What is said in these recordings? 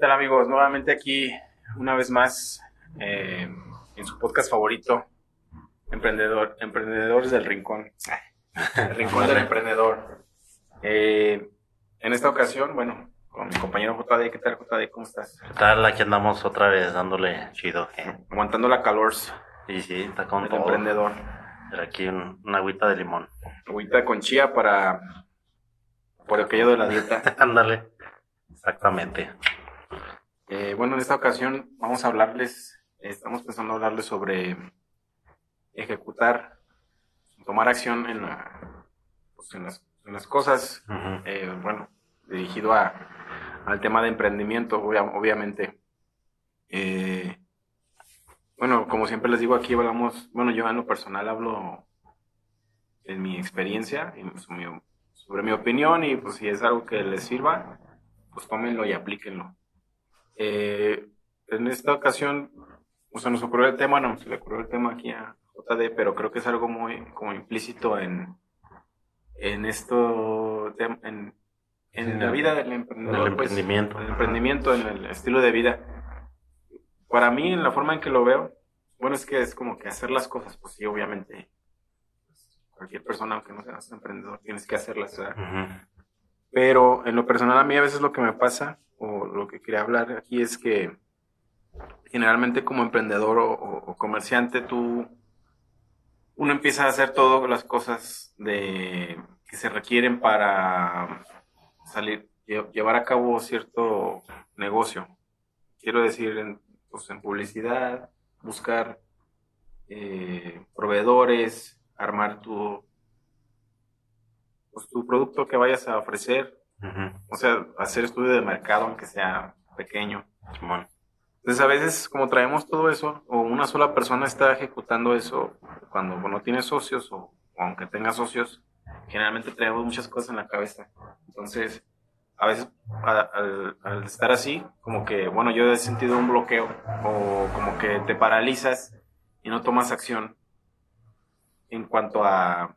Tal amigos? Nuevamente aquí una vez más eh, en su podcast favorito, Emprendedor, Emprendedores del Rincón. El Rincón del Emprendedor. Eh, en esta ocasión, bueno, con mi compañero JD. ¿Qué tal, JD? ¿Cómo estás? ¿Qué tal? Aquí andamos otra vez dándole chido. ¿eh? Aguantando la calor Sí, sí, está con todo. emprendedor. Pero aquí un- una agüita de limón. Agüita con chía para... Por aquello de la dieta. Ándale. Exactamente. Eh, bueno, en esta ocasión vamos a hablarles, estamos pensando hablarles sobre ejecutar, tomar acción en, la- pues, en, las, en las cosas, eh, bueno, dirigido a, al tema de emprendimiento, obvia- obviamente. Eh, bueno, como siempre les digo, aquí hablamos, bueno, yo en lo personal hablo en mi experiencia, y sobre mi, sobre mi opinión, y pues si es algo que les sirva, pues tómenlo y aplíquenlo. Eh, en esta ocasión, o sea, nos ocurrió el tema, no, se le ocurrió el tema aquí a JD, pero creo que es algo muy como implícito en, en esto, en, en la vida del emprendedor. el pues, emprendimiento. el emprendimiento, en el estilo de vida. Para mí, en la forma en que lo veo, bueno, es que es como que hacer las cosas, pues sí, obviamente. cualquier persona, aunque no seas emprendedor, tienes que hacerlas. Ujú. Pero en lo personal a mí a veces lo que me pasa, o lo que quería hablar aquí es que generalmente como emprendedor o, comerciante tú, uno empieza a hacer todas las cosas de, que se requieren para salir, lle- llevar a cabo cierto negocio. Quiero decir, en, pues, en publicidad, buscar eh, proveedores, armar tu, pues, tu producto que vayas a ofrecer, Ujú. o sea, hacer estudio de mercado, aunque sea pequeño. Simón. Entonces, a veces, como traemos todo eso, o una sola persona está ejecutando eso, cuando no tiene socios, o, o aunque tenga socios, generalmente traemos muchas cosas en la cabeza. Entonces, a veces, a- al, al estar así, como que, bueno, yo he sentido un bloqueo, o como que te paralizas y no tomas acción en cuanto a,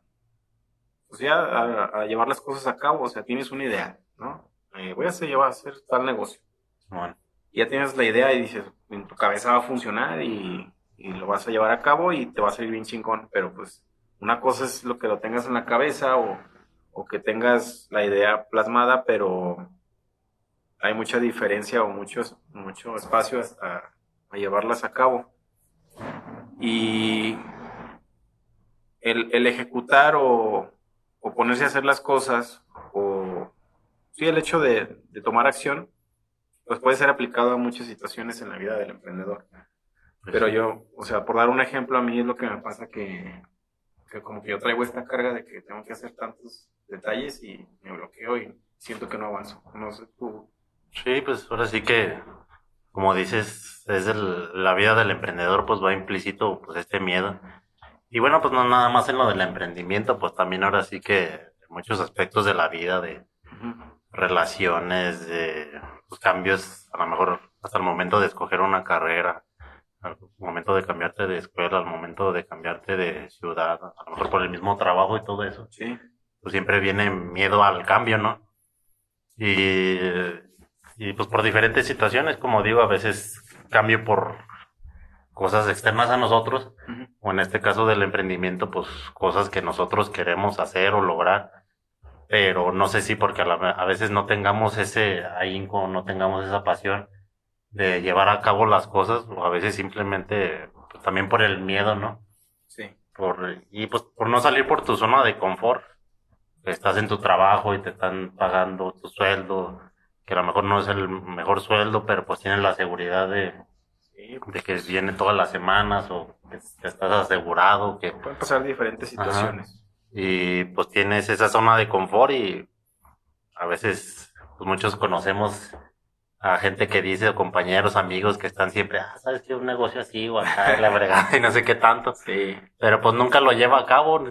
pues ya, a, a llevar las cosas a cabo. O sea, tienes una idea, ¿no? Eh, voy a hacer, llevar a hacer tal negocio Simón. ya tienes la idea y dices, en tu cabeza va a funcionar y, y lo vas a llevar a cabo y te va a salir bien chingón, pero pues una cosa es lo que lo tengas en la cabeza o, o que tengas la idea plasmada, pero hay mucha diferencia o mucho, mucho espacio a, a llevarlas a cabo. Y el, el ejecutar o, o ponerse a hacer las cosas o sí el hecho de, tomar acción pues puede ser aplicado a muchas situaciones en la vida del emprendedor. Pero yo, o sea, por dar un ejemplo, a mí es lo que me pasa que, que como que yo traigo esta carga de que tengo que hacer tantos detalles y me bloqueo y siento que no avanzo. No sé tú. Sí, pues ahora sí que, como dices, es la vida del emprendedor, pues va implícito pues este miedo. Y bueno, pues no nada más en lo del emprendimiento, pues también ahora sí que en muchos aspectos de la vida, de relaciones, de pues, cambios, a lo mejor hasta el momento de escoger una carrera, al momento de cambiarte de escuela, al momento de cambiarte de ciudad, a lo mejor por el mismo trabajo y todo eso Sí, pues siempre viene miedo al cambio, ¿no? Y, y pues por diferentes situaciones, como digo, a veces cambio por cosas externas a nosotros. O en este caso del emprendimiento, pues cosas que nosotros queremos hacer o lograr, pero no sé si porque a, la- a veces no tengamos ese ahínco, no tengamos esa pasión de llevar a cabo las cosas, o a veces simplemente pues, también por el miedo, ¿no? sí, por y pues por no salir por tu zona de confort estás en tu trabajo y te están pagando tu sueldo que a lo mejor no es el mejor sueldo pero pues tienes la seguridad de, sí. de que viene todas las semanas o que, estás asegurado que Pueden pasar diferentes situaciones. y pues tienes esa zona de confort y a veces pues muchos conocemos a gente que dice, o compañeros, amigos que están siempre, ah, sabes que un negocio así o acá, la bregada y no sé qué tanto. Sí. Pero pues nunca lo lleva a cabo.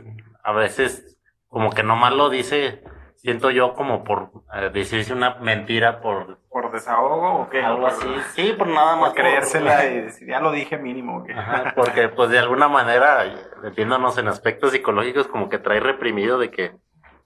A veces como que nomás lo dice, siento yo como por eh, decirse una mentira por ¿Por desahogo o qué? algo Por- así. Sí, por nada más. Por creérsela y decir, ya lo dije mínimo. ¿o qué? Ajá, porque pues de alguna manera, metiéndonos en aspectos psicológicos, como que trae reprimido de que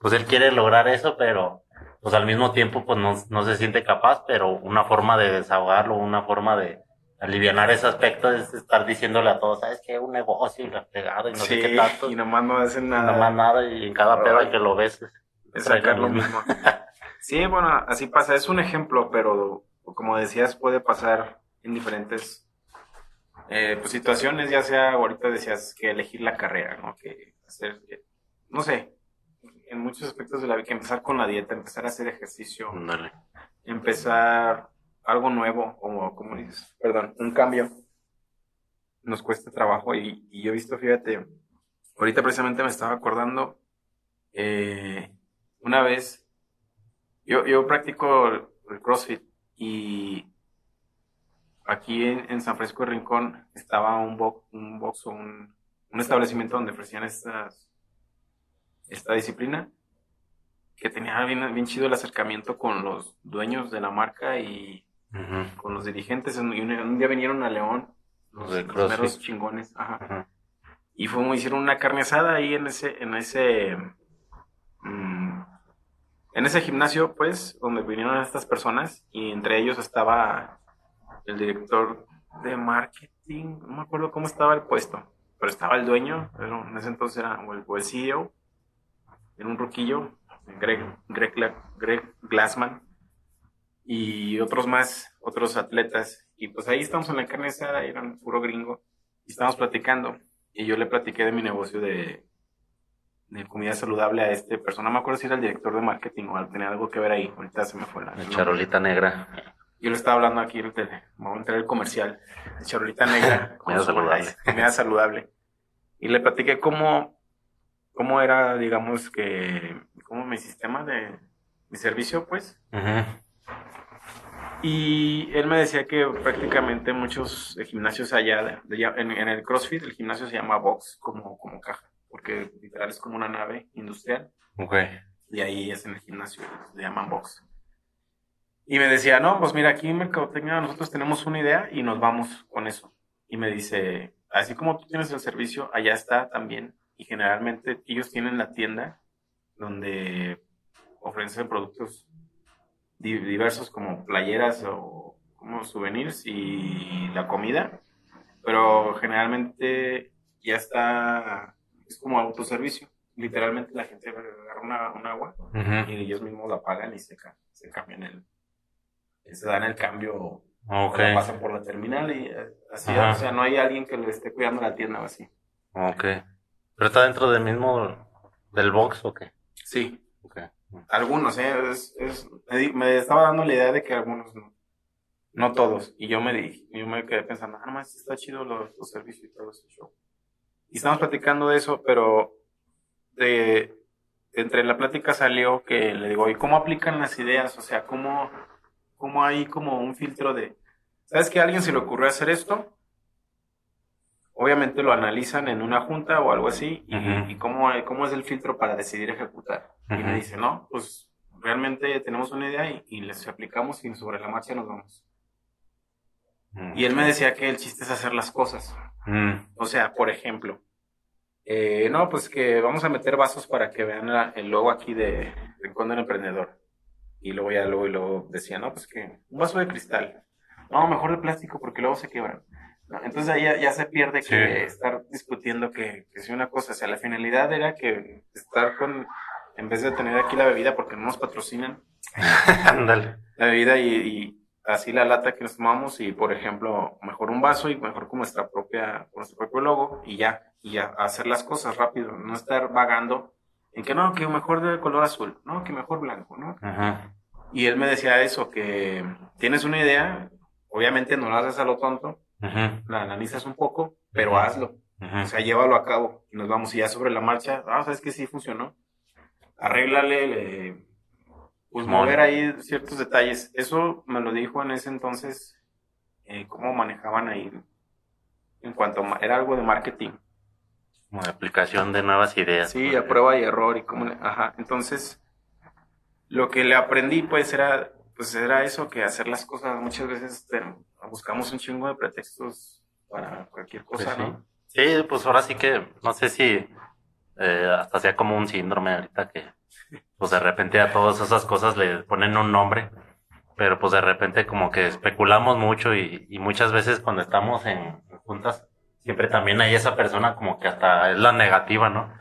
pues él quiere lograr eso, pero pues al mismo tiempo pues no, no se siente capaz, pero una forma de desahogarlo, una forma de alivianar ese aspecto es estar diciéndole a todos, ¿sabes qué? Un negocio y la pegada y no sé qué tanto. y nomás no hacen nada. Y en cada pedo hay que lo ves. Es sacar lo mismo. Sí, bueno, así pasa. Es un ejemplo, pero como decías, puede pasar en diferentes eh, pues, situaciones. Ya sea, ahorita decías que elegir la carrera, ¿no? Que hacer, no sé, en muchos aspectos de la vida, que empezar con la dieta, empezar a hacer ejercicio, Ándale. empezar algo nuevo, como, como dices, perdón, un cambio, nos cuesta trabajo y, y yo he visto, fíjate, ahorita precisamente me estaba acordando, eh, una vez, yo, yo practico el, el CrossFit y aquí en, en San Francisco de Rincón estaba un, bo- un box o un, un establecimiento donde ofrecían estas, esta disciplina que tenía bien, bien chido el acercamiento con los dueños de la marca y Ujú. con los dirigentes. Y un, un día vinieron a León, los, los CrossFit. meros chingones. Ajá. Ajá. Y fuimos, hicieron una carne asada ahí en ese, en ese, mm, en ese gimnasio, pues, donde vinieron estas personas y entre ellos estaba el director de marketing, no me acuerdo cómo estaba el puesto, pero estaba el dueño, pero en ese entonces era, o el, o CEO, era un ruquillo, Greg, Greg, Greg Glassman, y otros más, otros atletas, y pues ahí estamos en la carne asada, eran puro gringo, y estábamos platicando, y yo le platiqué de mi negocio de, de comida saludable a este persona, no me acuerdo si era el director de marketing o tenía algo que ver ahí, ahorita se me fue la... Charolita negra. Yo le estaba hablando aquí, ahorita, vamos a entrar el comercial, de charolita negra, Comida saludable. comida saludable. Y le platiqué cómo, cómo era, digamos, que, cómo mi sistema de, mi servicio, pues. Ujú. Y él me decía que prácticamente muchos gimnasios allá, de- de allá- en, en el CrossFit, el gimnasio se llama box, como, como caja, porque literal es como una nave industrial. Ok. Y ahí es en el gimnasio, le llaman box. Y me decía, no, pues mira, aquí en Mercadotecnia nosotros tenemos una idea y nos vamos con eso. Y me dice, así como tú tienes el servicio, allá está también. Y generalmente ellos tienen la tienda donde ofrecen productos di- diversos como playeras o como souvenirs y la comida. Pero generalmente ya está, es como autoservicio. Literalmente la gente agarra una, un agua y ellos mismos la pagan y se, se cambian el, se dan el cambio, la pasan por la terminal y eh, así, o sea, no hay alguien que le esté cuidando la tienda o así. Ok. ¿Pero está dentro del mismo, del box o qué? Sí, Ok. algunos, ¿eh? Es, es- me, estaba dando la idea de que algunos no, no todos, y yo me di, yo me quedé pensando, ah, más está chido los, los servicios y todo ese show. Y estamos platicando de eso, pero de, entre la plática salió que le digo, ¿y cómo aplican las ideas? O sea, ¿cómo, cómo hay como un filtro de, ¿sabes que a alguien se le ocurrió hacer esto? Obviamente lo analizan en una junta o algo así, y, y cómo, cómo es el filtro para decidir ejecutar. Y me dice, no, pues realmente tenemos una idea y, y les aplicamos y sobre la marcha nos vamos. Y él me decía que el chiste es hacer las cosas. Mm. O sea, por ejemplo, eh, no, pues que vamos a meter vasos para que vean la- el logo aquí de Rincón del Emprendedor. Y luego ya luego, y luego decía, no, pues que un vaso de cristal. No, mejor de plástico porque luego se quebran. No, Entonces ahí ya, ya se pierde Sí. que estar discutiendo que, que si una cosa, o sea, la finalidad era que estar con, en vez de tener aquí la bebida porque no nos patrocinan, Ándale. la bebida y, y así la lata que nos tomamos y por ejemplo mejor un vaso y mejor con nuestra propia con nuestro propio logo y ya y ya hacer las cosas rápido no estar vagando en que no que mejor de color azul no que mejor blanco no Ajá. y él me decía eso que tienes una idea obviamente no la haces a lo tonto Ajá. la analizas un poco pero hazlo o sea, llévalo a cabo y nos vamos y ya sobre la marcha, ah, sabes que sí funcionó. Arréglale, le- pues Simón. mover ahí ciertos detalles. Eso me lo dijo en ese entonces, eh, cómo manejaban ahí, en cuanto a, era algo de marketing. Como de aplicación de nuevas ideas. Sí, a prueba y error y cómo, le- ajá. Entonces, lo que le aprendí, pues, era, pues, era eso, que hacer las cosas, muchas veces te- buscamos un chingo de pretextos para cualquier Pues cosa, sí. ¿no? Sí, pues ahora sí que, no sé si eh, hasta sea como un síndrome ahorita que, pues de repente a todas esas cosas le ponen un nombre, pero pues de repente como que especulamos mucho y, y muchas veces cuando estamos en juntas, siempre también hay esa persona como que hasta es la negativa, ¿no?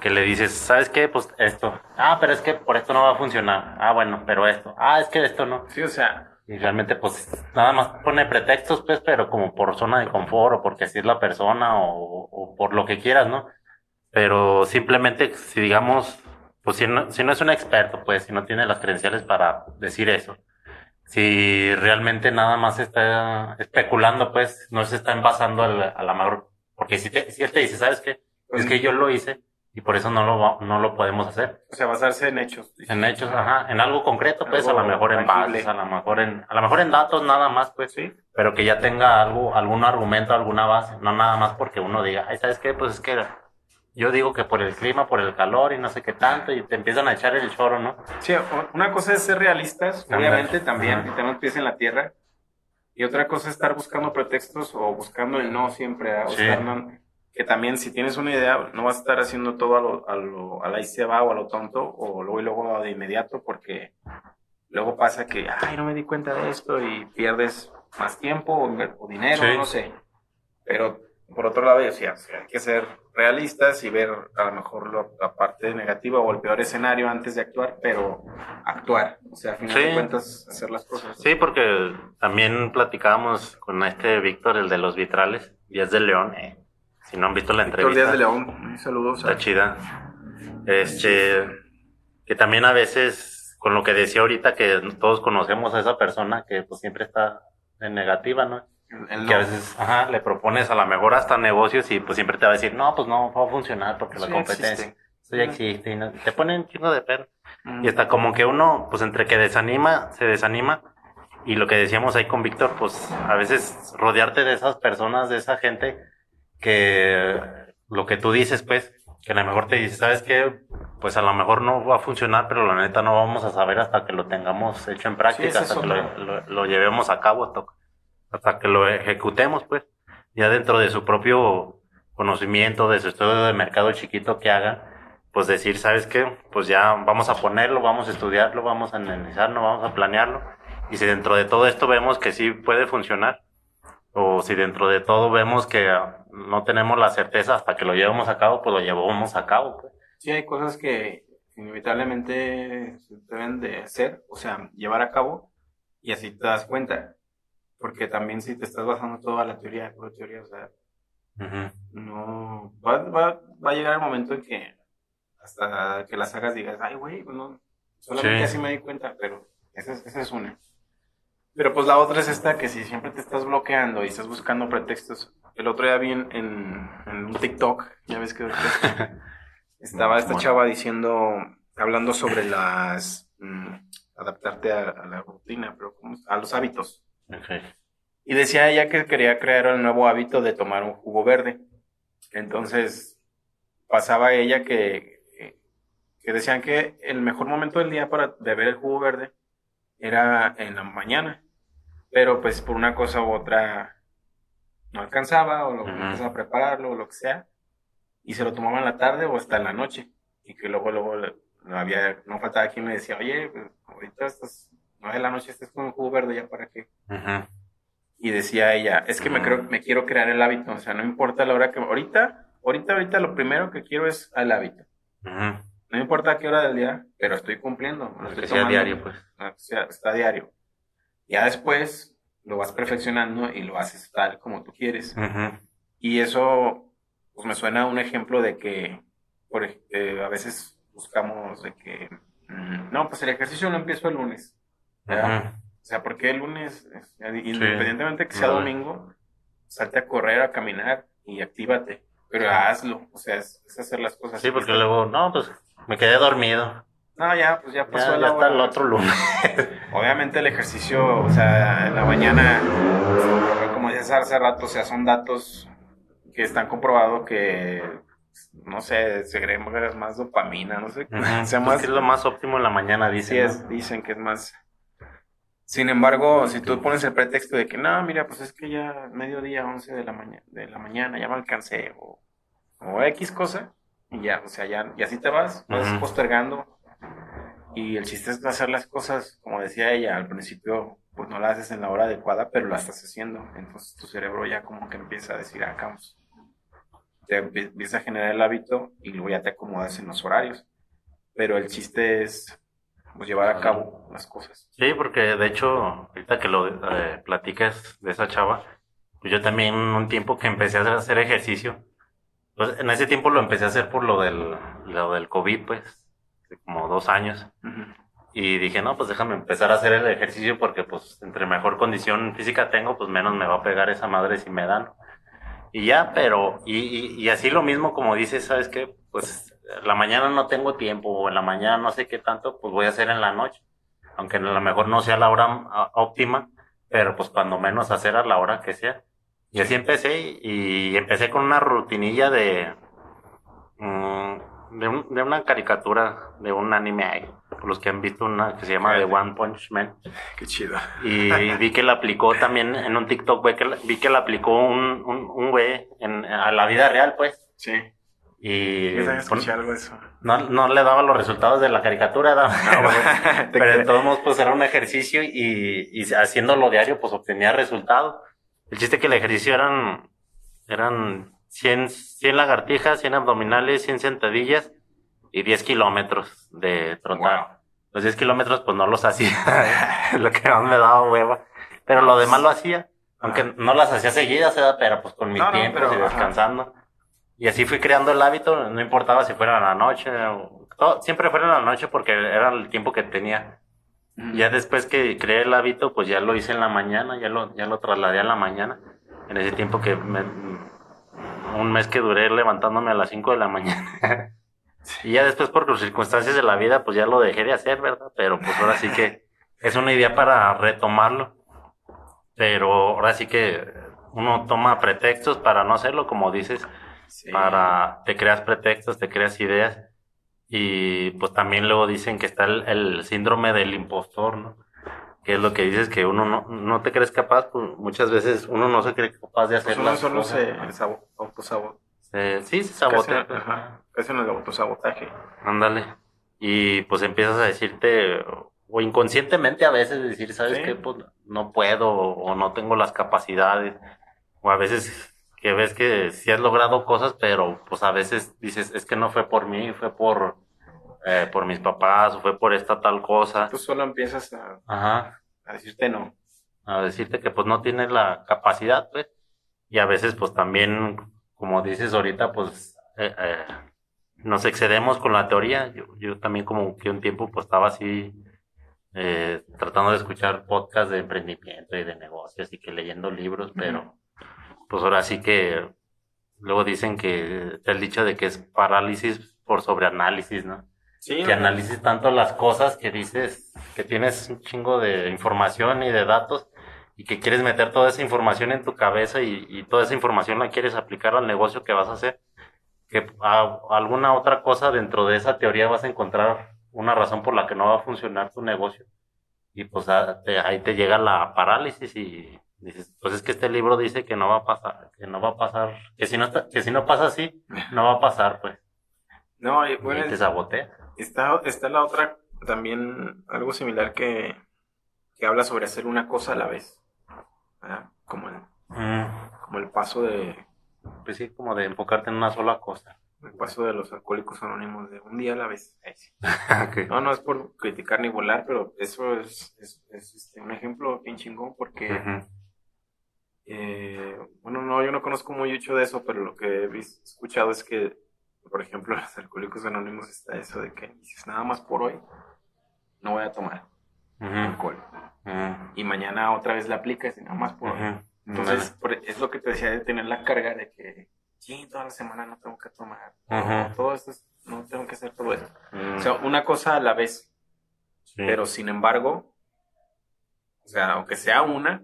Que le dices, ¿sabes qué? Pues esto. Ah, pero es que por esto no va a funcionar. Ah, bueno, pero esto. Ah, es que esto no. Sí, o sea, Y realmente, pues, nada más pone pretextos, pues, pero como por zona de confort o porque así es la persona o, o por lo que quieras, ¿no? Pero simplemente, si digamos, pues, si no, si no es un experto, pues, si no tiene las credenciales para decir eso, si realmente nada más está especulando, pues, no se está envasando al- a la mejor, porque si, te, si él te dice, ¿sabes qué? Es que yo lo hice y por eso no lo, no lo podemos hacer. o sea, basarse en hechos. En hechos, ajá, en algo concreto, pues, Algo a lo mejor en bases, a lo mejor en, a lo mejor en datos nada más, pues, Sí. pero que ya tenga algo, algún argumento, alguna base, no nada más porque uno diga, ay, ¿sabes qué? Pues es que yo digo que por el clima, por el calor y no sé qué tanto, y te empiezan a echar el choro, ¿no? Sí, una cosa es ser realistas, obviamente también, Ajá. y tener pies en la tierra. Y otra cosa es estar buscando pretextos o buscando el no siempre. ¿verdad? Sí. Buscando- que también si tienes una idea, no vas a estar haciendo todo a lo, a lo, a la se va o a lo tonto, o luego y luego de inmediato, porque luego pasa que, ay, no me di cuenta de esto y pierdes más tiempo o, o dinero, Sí. no sé. Pero por otro lado, decía, o sea, hay que ser realistas y ver a lo mejor lo- la parte negativa o el peor escenario antes de actuar, pero actuar. O sea, a final Sí. de cuentas, hacer las cosas. Sí, porque también platicábamos con este Víctor, el de los vitrales, Díaz de León, eh, si no han visto la Víctor entrevista. Díaz de León, un saludo. Está chida. Este, que también a veces, con lo que decía ahorita, que todos conocemos a esa persona que pues siempre está en negativa, ¿no? El- Que a veces, ajá, le propones a lo mejor hasta negocios y pues siempre te va a decir, no, pues no va a funcionar porque la competencia, existe. eso ya existe y no- te ponen chingo de perro. Mm. Y hasta como que uno, pues entre que desanima, se desanima. Y lo que decíamos ahí con Víctor, pues a veces rodearte de esas personas, de esa gente, que lo que tú dices, pues, que a lo mejor te dice, ¿sabes qué? Pues a lo mejor no va a funcionar, pero la neta no vamos a saber hasta que lo tengamos hecho en práctica, es hasta que lo, lo- lo llevemos a cabo, hasta que lo ejecutemos, pues, ya dentro de su propio conocimiento, de su estudio de mercado chiquito que haga, pues decir, ¿sabes qué? Pues ya vamos a ponerlo, vamos a estudiarlo, vamos a analizarlo, vamos a planearlo. Y si dentro de todo esto vemos que sí puede funcionar, o si dentro de todo vemos que no tenemos la certeza hasta que lo llevemos a cabo, pues lo llevamos a cabo. Pues. Sí, hay cosas que inevitablemente se deben de hacer, o sea, llevar a cabo, y así te das cuenta. Porque también si te estás basando toda la teoría, pura teoría, o sea, no, va, va, va a llegar el momento en que hasta que las hagas digas, ay, güey, pues no, solamente Sí. así me di cuenta, pero esa es, esa es una. Pero pues la otra es esta, que si siempre te estás bloqueando y estás buscando pretextos. El otro día vi en, en, en un TikTok, ya ves que estaba esta chava diciendo, hablando sobre las, mm, adaptarte a, a la rutina, pero ¿cómo? a los hábitos. Y decía ella que quería crear el nuevo hábito de tomar un jugo verde. Entonces, pasaba ella que, que decían que el mejor momento del día para beber el jugo verde era en la mañana. Pero pues por una cosa u otra no alcanzaba o lo Ujú. empezaba a prepararlo o lo que sea. Y se lo tomaba en la tarde o hasta en la noche. Y que luego, luego le- no había, no faltaba quien me decía, oye, pues, ahorita estás, nueve de la noche estás con el jugo verde, ¿ya para qué? Ujú. Y decía ella, es que me, creo, me quiero crear el hábito, o sea, no importa la hora que... Ahorita, ahorita, ahorita lo primero que quiero es el hábito. Ujú. No importa a qué hora del día, pero estoy cumpliendo. lo Que estoy sea tomando. diario, pues. O sea, está diario. Ya después lo vas perfeccionando y lo haces tal como tú quieres. Ujú. Y eso, pues me suena a un ejemplo de que, por, eh, a veces buscamos de que, mm, no, pues el ejercicio lo empiezo el lunes. O sea, porque el lunes, eh, independientemente que sea domingo, salte a correr, a caminar y actívate. Pero hazlo, o sea, es, es hacer las cosas. Sí, porque luego, no, pues me quedé dormido. No, ya, pues ya pasó Ya, la ya está el otro lunes. Obviamente el ejercicio, o sea, en la mañana, como decías hace rato, o sea, son datos que están comprobados que, no sé, segregas más dopamina, no sé, sea, Pues más, que es lo más óptimo en la mañana, dice. sí es, dicen que es más. Sin embargo, si tú pones el pretexto de que, no, mira, pues es que ya mediodía, 11 de la mañana, de la mañana, ya me alcancé, o, o X cosa, y ya, o sea, ya, y así te vas, vas Ujú. postergando. Y el chiste es hacer las cosas, como decía ella, al principio, pues no las haces en la hora adecuada, pero las estás haciendo. Entonces tu cerebro ya como que empieza a decir, ah, vamos. Te empie- empieza a generar el hábito y luego ya te acomodas en los horarios. Pero el chiste es pues, llevar a cabo las cosas. Sí, porque de hecho, ahorita que lo eh, platicas de esa chava, pues yo también un tiempo que empecé a hacer ejercicio, pues en ese tiempo lo empecé a hacer por lo del, lo del COVID, pues, como dos años. Ujú. Y dije, no, pues déjame empezar a hacer el ejercicio porque pues entre mejor condición física tengo, pues menos me va a pegar esa madre si me dan. Y ya, pero, y, y, y así lo mismo como dices, ¿sabes qué? Pues la mañana no tengo tiempo o en la mañana no sé qué tanto, pues voy a hacer en la noche. Aunque a lo mejor no sea la hora ah, óptima, pero pues cuando menos hacer a la hora que sea. Y así empecé y empecé con una rutinilla de, mm, de, un- de una caricatura, de un anime ahí, por los que han visto una que se llama The One Punch Man. Qué chido. Y vi que la aplicó también en un TikTok, vi que la, vi que la aplicó un, un, un güey en, a la vida real, pues. Sí. Y algo de eso. no, no le daba los resultados de la caricatura, daba- Te pero de creo. todos modos pues era un ejercicio y, y haciéndolo diario pues obtenía resultados. El chiste que el ejercicio eran, eran 100, 100 lagartijas, 100 abdominales, 100 sentadillas y 10 kilómetros de trotar. Wow. Los 10 kilómetros pues no los hacía, lo que más me daba hueva, pero lo demás lo hacía, aunque no las hacía seguidas, pero pues con mis No, no, pero, y ajá. Y así fui creando el hábito, no importaba si fuera en la noche, todo- siempre fuera en la noche porque era el tiempo que tenía. Ya después que creé el hábito, pues ya lo hice en la mañana, ya lo, ya lo trasladé a la mañana. En ese tiempo que me, un mes que duré levantándome a las 5 de la mañana. y ya después por circunstancias de la vida, pues ya lo dejé de hacer, ¿verdad? Pero pues ahora sí que es una idea para retomarlo. Pero ahora sí que uno toma pretextos para no hacerlo, como dices, Sí. para, te creas pretextos, te creas ideas. Y pues también luego dicen que está el, el síndrome del impostor, ¿no? Que es lo que dices que uno no, no te crees capaz, pues muchas veces uno no se cree capaz de hacer Pues uno las solo cosas. se sabo- sí, se casi- sabotea. Ajá. Casi en el autosabotaje. Ándale. Y pues empiezas a decirte, o inconscientemente a veces decir, ¿sabes Sí. qué? Pues no puedo, o no tengo las capacidades. O a veces que ves que sí has logrado cosas, pero pues a veces dices, es que no fue por mí, fue por, eh, por mis papás, o fue por esta tal cosa. Tú solo empiezas a, Ajá. a decirte no. A decirte que pues no tienes la capacidad, pues. Y a veces pues también, como dices ahorita, pues eh, eh, nos excedemos con la teoría. Yo, yo también como que un tiempo pues estaba así tratando de escuchar podcasts de emprendimiento y de negocios y que leyendo libros, pero pues ahora sí que luego dicen que el dicho de que es parálisis por sobreanálisis, ¿no? Sí, que analices tanto las cosas que dices que tienes un chingo de información y de datos y que quieres meter toda esa información en tu cabeza y, y toda esa información la quieres aplicar al negocio que vas a hacer, que a, alguna otra cosa dentro de esa teoría vas a encontrar una razón por la que no va a funcionar tu negocio y pues a- te- ahí te llega la parálisis y dices, pues es que este libro dice que no va a pasar, que no va a pasar, que si no, está- que si no pasa así, no va a pasar, pues, No, y y bueno, te sabotea. está, está la otra, también algo similar que, que habla sobre hacer una cosa a la vez. ¿verdad? Como el, Mm. como el paso de Pues sí, como de enfocarte en una sola cosa. el paso de los alcohólicos anónimos de un día a la vez. No, no es por criticar ni volar, pero eso es, es, es, este, un ejemplo bien chingón porque. Eh, bueno, no, yo no conozco mucho de eso, pero lo que he escuchado es que, por ejemplo, en los alcohólicos anónimos está eso de que dices nada más por hoy, no voy a tomar alcohol. Y mañana otra vez la aplicas y nada más por hoy. Entonces, por- es lo que te decía de tener la carga de que, sí, toda la semana no tengo que tomar. Ujú. Todo esto es- no tengo que hacer todo esto. Mm, O sea, una cosa a la vez. sí. Pero sin embargo, o sea, aunque sea una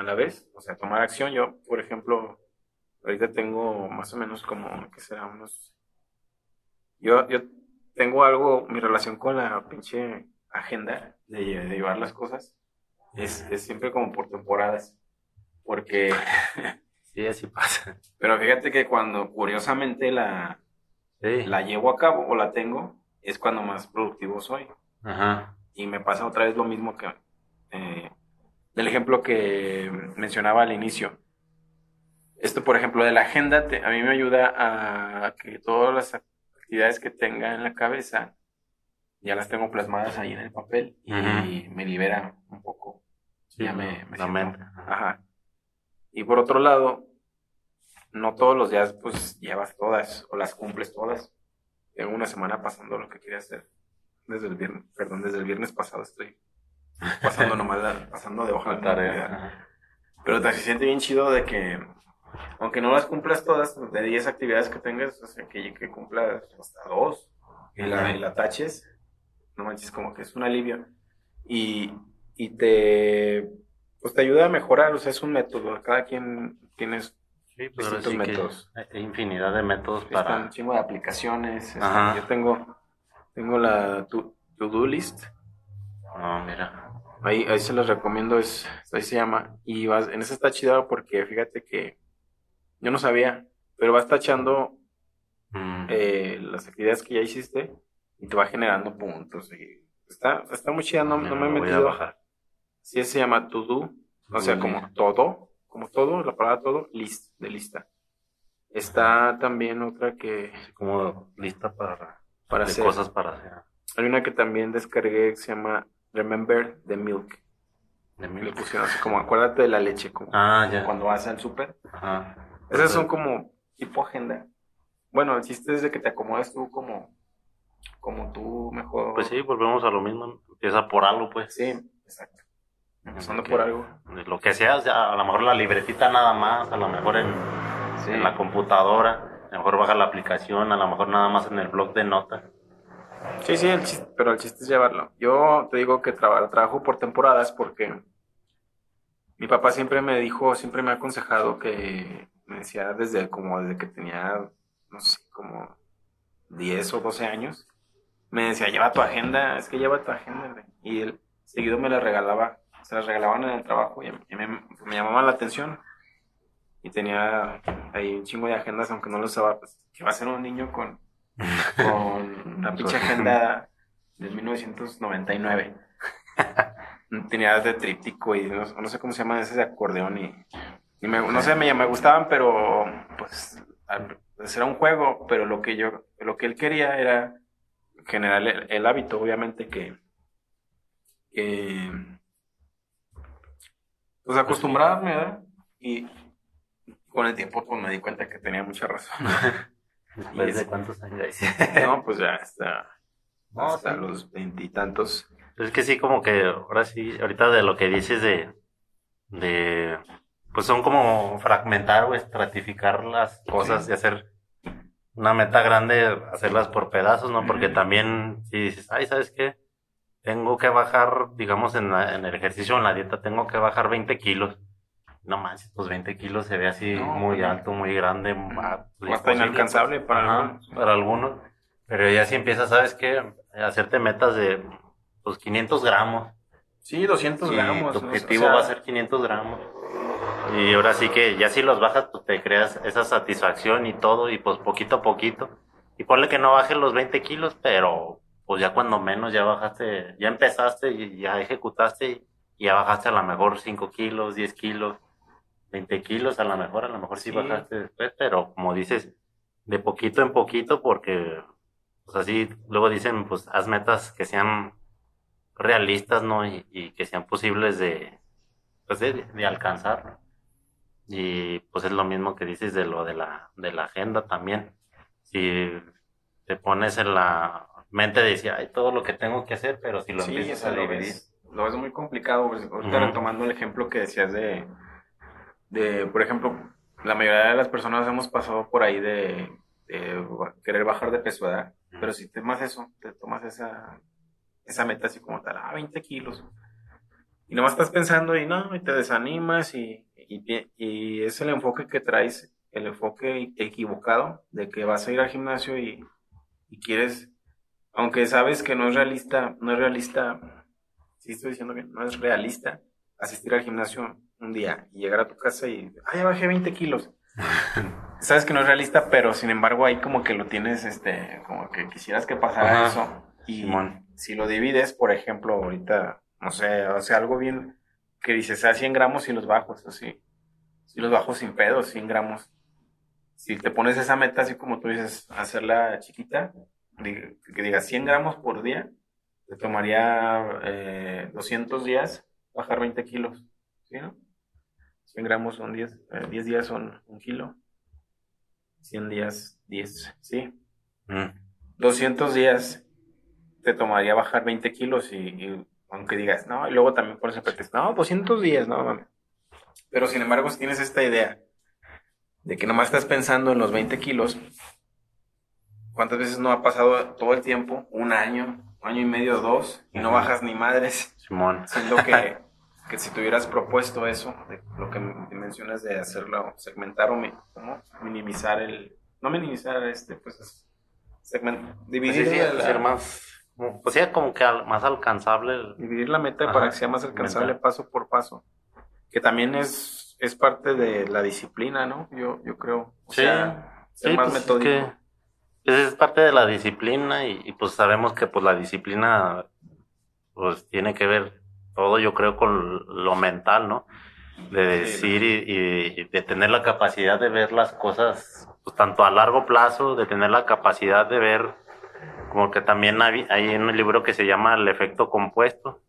a la vez, o sea, tomar acción. Yo, por ejemplo, ahorita tengo más o menos como, ¿qué será? Unos... Yo, yo tengo algo, mi relación con la pinche agenda de, de llevar las cosas es, es siempre como por temporadas. Porque, Sí, así pasa. pero fíjate que cuando curiosamente la, Sí. la llevo a cabo o la tengo, es cuando más productivo soy. Ajá. Y me pasa otra vez lo mismo que eh, del ejemplo que mencionaba al inicio. Esto, por ejemplo, de la agenda, te- a mí me ayuda a que todas las actividades que tenga en la cabeza ya las tengo plasmadas ahí en el papel y me libera un poco. Sí, ya me, me la siento- mente. Ajá. Y por otro lado, no todos los días pues llevas todas o las cumples todas. Tengo una semana pasando lo que quería hacer. Desde el viernes, perdón, desde el viernes pasado estoy pasando nomás, la- pasando de hoja La tarea. Ajá. Pero te se siente bien chido de que, aunque no las cumplas todas, de 10 actividades que tengas, o sea, que, que cumplas hasta dos y la, y la taches, no manches, como que es un alivio. Y, y te, pues te ayuda a mejorar, o sea, es un método. Cada quien tiene Sí, pues ahora distintos sí métodos. hay infinidad de métodos Están para... un chingo de aplicaciones. este, yo tengo, tengo la to- to-do list. No, mira. Ahí, ahí se los recomiendo, es, ahí se llama. Y vas, en esa está chida porque fíjate que yo no sabía, pero vas tachando Mm, eh, las actividades que ya hiciste y te va generando puntos. Y está, está muy chida, no, no me he a metido. bajar. Sí, se llama to do, o sea, To-do como todo, como todo, la palabra todo, list, de lista. Está también otra que, como lista para, para hacer. cosas para hacer. Hay una que también descargué que se llama Remember the Milk. De Le mil. pusieron así como acuérdate de la leche, como Ah, ya. cuando vas al súper. Ajá. Esas son como tipo agenda. Bueno, el chiste es de que te acomodas tú como, como tú mejor. Pues sí, volvemos a lo mismo. Empieza por algo, pues. Sí, exacto. Empezando por algo. Lo que sea, a lo mejor la libretita nada más, a lo mejor en, Sí. en la computadora, a lo mejor baja la aplicación, a lo mejor nada más en el blog de notas. Sí, sí, el chiste- pero el chiste es llevarlo. Yo te digo que traba- trabajo por temporadas porque mi papá siempre me dijo, siempre me ha aconsejado que me decía desde como desde que tenía, no sé, como 10 o 12 años, me decía, lleva tu agenda, es que lleva tu agenda, güey". Y él seguido me la regalaba, se las regalaban en el trabajo y, me, llamaban la atención. Y tenía ahí un chingo de agendas, aunque no lo usaba, pues, que va a ser un niño con con una pinche agenda de 1999. Tenía de tríptico y no, no sé cómo se llama ese de acordeón y, y me- no sé, me, me gustaban, pero pues pues, era un juego, pero lo que yo, lo que él quería era generar el, el hábito, obviamente que, que pues acostumbrarme, ¿verdad? Y con el tiempo pues me di cuenta que tenía mucha razón. Después es- de cuántos años. No, pues ya hasta, No, hasta sí. los veintitantos. Es que sí, como que ahora sí, ahorita de lo que dices de, de, pues son como fragmentar o estratificar las cosas Sí. y hacer una meta grande, hacerlas por pedazos, ¿no? Porque también si dices, ay, ¿sabes qué? Tengo que bajar, digamos, en, la- en el ejercicio, en la dieta, tengo que bajar 20 kilos. No manches, pues 20 kilos se ve así No, muy no. alto, muy grande, pues, hasta inalcanzable para Ajá, algunos. para algunos. Pero ya si empiezas, ¿sabes qué? Hacerte metas de pues 500 gramos. Sí, 200 Y gramos. tu objetivo O sea, va a ser 500 gramos. Y ahora sí que ya si los bajas, pues te creas esa satisfacción y todo, y pues poquito a poquito. Y ponle que no bajes los 20 kilos, pero pues ya cuando menos ya bajaste, ya empezaste y ya ejecutaste y ya bajaste a lo mejor 5 kilos, 10 kilos, 20 kilos, a lo mejor, a lo mejor sí, Sí. bajaste después, pero como dices, de poquito en poquito, porque pues así luego dicen, pues haz metas que sean realistas, ¿no? Y, y que sean posibles de, pues de, de alcanzar, ¿no? Y pues es lo mismo que dices de lo de la, de la agenda también. Si te pones en la mente de decir, ay, todo lo que tengo que hacer, pero si lo sí, empiezas a dividir. lo ves muy complicado. Ahorita retomando el ejemplo que decías de, de, por ejemplo, la mayoría de las personas hemos pasado por ahí de, de querer bajar de peso, ¿verdad? Pero si te tomas eso, te tomas esa, esa meta así como tal, ah, 20 kilos. Y nomás estás pensando y no, y te desanimas y, y, y es el enfoque que traes, el enfoque equivocado de que vas a ir al gimnasio y, y quieres, aunque sabes que no es realista, no es realista, si estoy diciendo bien, no es realista asistir al gimnasio un día y llegar a tu casa y, ya bajé 20 kilos. Sabes que no es realista, pero sin embargo ahí como que lo tienes, este, como que quisieras que pasara eso. Y si lo divides, por ejemplo, ahorita, no sé, o sea, algo bien que dices, a ah, 100 gramos y los bajos, así. Si los bajos sin pedos, 100 gramos. Si te pones esa meta, así como tú dices, hacerla chiquita, que digas 100 gramos por día, te tomaría eh, 200 días bajar 20 kilos. ¿Sí, no? 100 gramos son 10, 10 eh, días son un kilo. 100 días, 10, ¿sí? 200 mm. días te tomaría bajar 20 kilos y, aunque digas, no, y luego también pones el pretexto, no, 200 días, no, mames. Pero sin embargo, si tienes esta idea de que nomás estás pensando en los 20 kilos, ¿cuántas veces no ha pasado todo el tiempo? Un año, un año y medio, dos, y no bajas ni madres. Simón. Siendo que que si tuvieras propuesto eso, de lo que mencionas de hacerlo, segmentar o minimizar el, no minimizar este, pues, segment, dividir, sí, ser más, pues sea como que más alcanzable. dividir la meta para que sea más alcanzable paso por paso, que también es, es parte de la disciplina, ¿no? Yo, yo creo. O sí, sea, ser más pues metódico. es parte de la disciplina y, y, pues sabemos que pues la disciplina pues tiene que ver todo yo creo con lo mental, ¿no? De decir y, de tener la capacidad de ver las cosas, pues, tanto a largo plazo, de tener la capacidad de ver, como que también hay, hay un libro que se llama El efecto compuesto.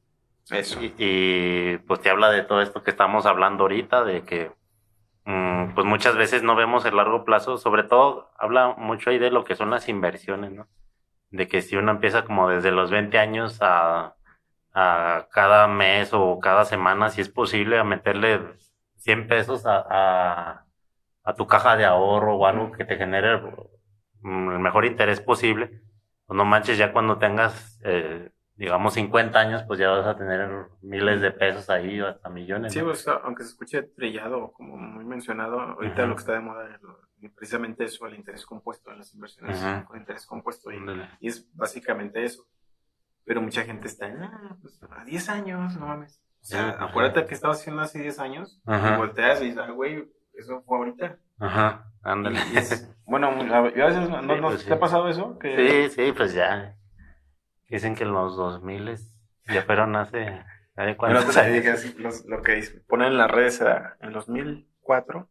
Eso. Y, pues te habla de todo esto que estamos hablando ahorita, de que mm, pues muchas veces no vemos el largo plazo, sobre todo habla mucho ahí de lo que son las inversiones, ¿no? De que si uno empieza como desde los 20 años a a cada mes o cada semana, si es posible, a meterle 100 pesos a, a, tu caja de ahorro o algo que te genere mm, el mejor interés posible. Pues no manches, ya cuando tengas, eh, digamos, 50 años, pues ya vas a tener miles de pesos ahí o hasta millones. Sí, pues, aunque se escuche trillado, como muy mencionado, ahorita lo que está de moda es precisamente eso, el interés compuesto en las inversiones con interés compuesto. y es básicamente eso pero mucha gente está en, ah, pues a 10 años, no mames. O sea, acuérdate que estabas haciendo hace 10 años, y volteas y dices, ah, güey, eso fue ahorita. Ajá, ándale. bueno, yo a veces, ¿no, no pues ¿te ha pasado eso? Sí, sí, pues ya. Dicen que en los 2000 ya fueron hace... ¿Cuántos no te digas, lo que ponen en las redes en 2004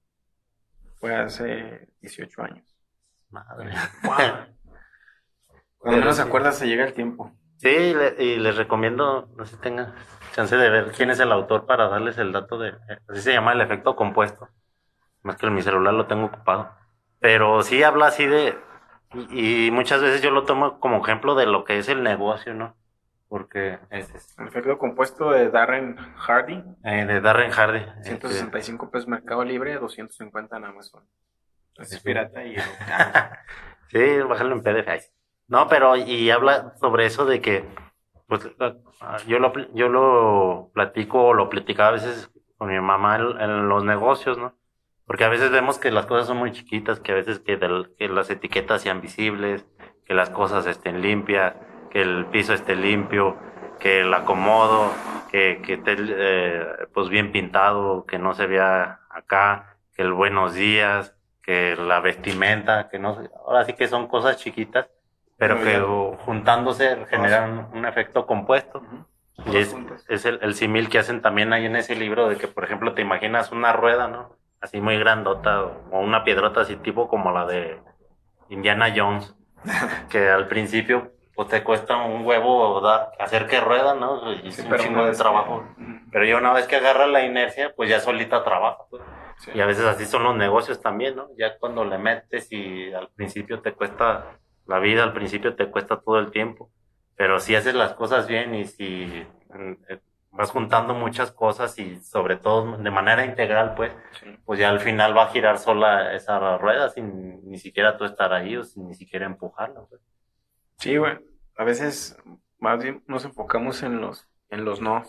fue hace 18 años. Madre. Cuando no se acuerda se llega el tiempo. Sí, y les recomiendo, no sé si tengan chance de ver quién es el autor para darles el dato de, así se llama el efecto compuesto. Más que en mi celular lo tengo ocupado. Pero sí habla así de, y, muchas veces yo lo tomo como ejemplo de lo que es el negocio, ¿no? Porque es, El efecto compuesto de Darren Hardy. Eh, de Darren Hardy. 165 este. pesos Mercado Libre, 250 en Amazon. Es pirata y... sí, bájalo en PDF. No, pero y habla sobre eso de que, pues, yo lo, yo lo platico o lo platicaba a veces con mi mamá en, los negocios, ¿no? Porque a veces vemos que las cosas son muy chiquitas, que a veces que, que las etiquetas sean visibles, que las cosas estén limpias, que el piso esté limpio, que el acomodo, que, que esté eh, pues bien pintado, que no se vea acá, que el buenos días, que la vestimenta, que no ahora sí que son cosas chiquitas pero que juntándose generan un efecto compuesto. Y es, es el, el simil que hacen también ahí en ese libro de que, por ejemplo, te imaginas una rueda, ¿no? Así muy grandota o una piedrota así tipo como la de Indiana Jones, que al principio pues te cuesta un huevo hacer que rueda, ¿no? Y es un chingo de trabajo. Pero ya una vez que agarra la inercia, pues ya solita trabaja. Pues. Y a veces así son los negocios también, ¿no? Ya cuando le metes y al principio te cuesta la vida al principio te cuesta todo el tiempo, pero si haces las cosas bien y si eh, vas juntando muchas cosas y sobre todo de manera integral, pues, pues ya al final va a girar sola esa rueda sin ni siquiera tú estar ahí o sin ni siquiera empujarla. Pues. Sí, güey. A veces más bien nos enfocamos en los, en los no,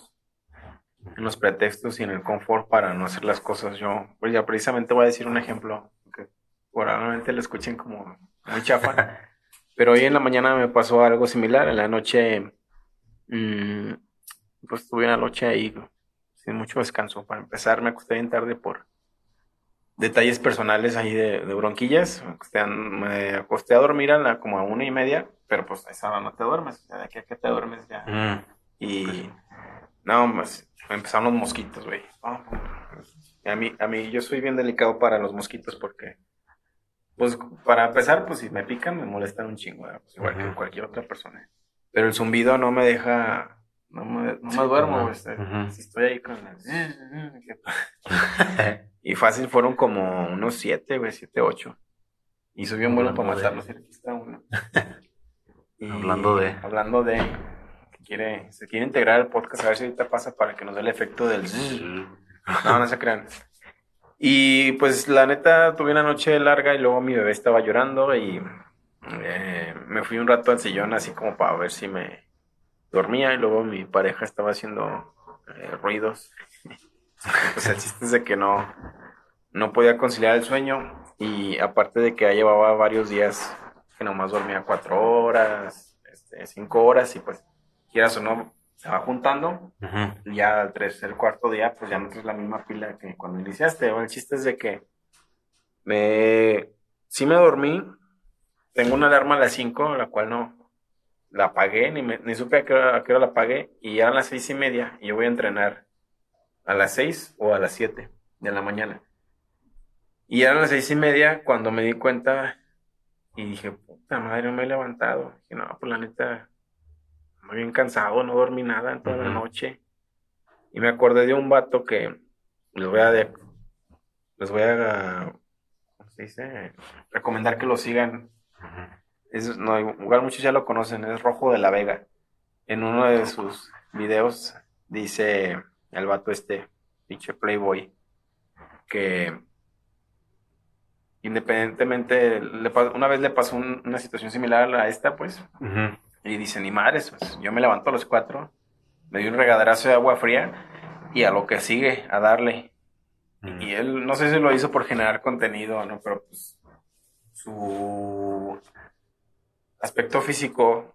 en los pretextos y en el confort para no hacer las cosas. Yo, pues ya precisamente voy a decir un ejemplo que probablemente lo escuchen como muy chafa. pero hoy en la mañana me pasó algo similar. En la noche, mm, pues tuve una noche ahí sin mucho descanso. Para empezar, me acosté bien tarde por detalles personales ahí de, bronquillas. Me acosté, a dormir a la, como a una y media, pero pues a esa hora no te duermes. de aquí a que te duermes ya. Mm. Y no, pues empezaron los mosquitos, güey. a mí, a mí, yo soy bien delicado para los mosquitos porque, pues, para empezar, pues si me pican me molestan un chingo, pues, igual que cualquier otra persona. Pero el zumbido no me deja no me, no me duermo, este, Si estoy ahí con el... y fácil fueron como unos siete, güey, siete, ocho. Y soy bien bueno para matarlos. Y aquí está uno. hablando de... Hablando de... Que quiere, se quiere integrar el podcast, a ver si ahorita pasa para que nos dé el efecto del... No, no se crean. Y pues la neta tuve una noche larga y luego mi bebé estaba llorando y eh, me fui un rato al sillón así como para ver si me dormía y luego mi pareja estaba haciendo eh, ruidos. pues el chiste es de que no, no podía conciliar el sueño y aparte de que ya llevaba varios días que nomás dormía cuatro horas, este, cinco horas y pues quieras o no, se va juntando. y Ya al tercer, cuarto día, pues ya no es la misma pila que cuando iniciaste. el chiste es de que me, sí me dormí, tengo una alarma a las cinco, la cual no, la apagué, ni, ni supe a qué, hora, la apagué, y eran las seis y media, y yo voy a entrenar a las seis o a las siete de la mañana. Y eran las seis y media cuando me di cuenta y dije, puta madre, no me he levantado. Dije, no, pues la neta, muy bien cansado, no dormí nada en toda la noche. Y me acordé de un vato que les voy a, de, les voy a, ¿cómo se dice? Recomendar que lo sigan es, no, igual muchos ya lo conocen, es Rojo de la Vega. En uno de sus videos dice el vato este, pinche Playboy, que independientemente, una vez le pasó una situación similar a esta, pues, y dice, ni madres, pues, yo me levanto a los cuatro, me di un regaderazo de agua fría y a lo que sigue, a darle. Y él, no sé si lo hizo por generar contenido o no, pero pues su aspecto físico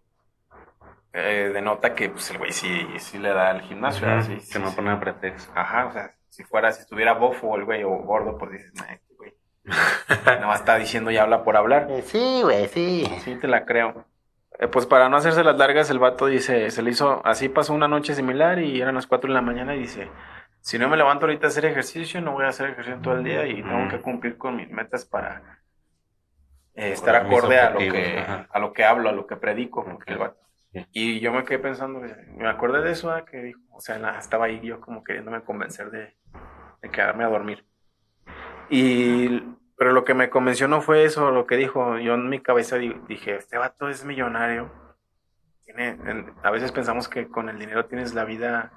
eh, denota que pues, el güey sí, sí le da al gimnasio. se me pone a pretexto. Ajá, o sea, si fuera, si estuviera bofo el güey o gordo, pues dices, nah, este güey. Nada está diciendo y habla por hablar. Eh, sí, güey, sí. Sí, te la creo. Eh, pues para no hacerse las largas, el vato dice, se le hizo, así pasó una noche similar y eran las 4 de la mañana y dice, si no me levanto ahorita a hacer ejercicio, no voy a hacer ejercicio todo el día y tengo que cumplir con mis metas para eh, estar acorde a lo, que, a lo que hablo, a lo que predico. Y yo me quedé pensando, me acordé de eso, ah, que dijo, o sea, estaba ahí yo como queriéndome convencer de, quedarme a dormir. Y, pero lo que me convenció no fue eso, lo que dijo, yo en mi cabeza dije, este vato es millonario. Tiene, a veces pensamos que con el dinero tienes la vida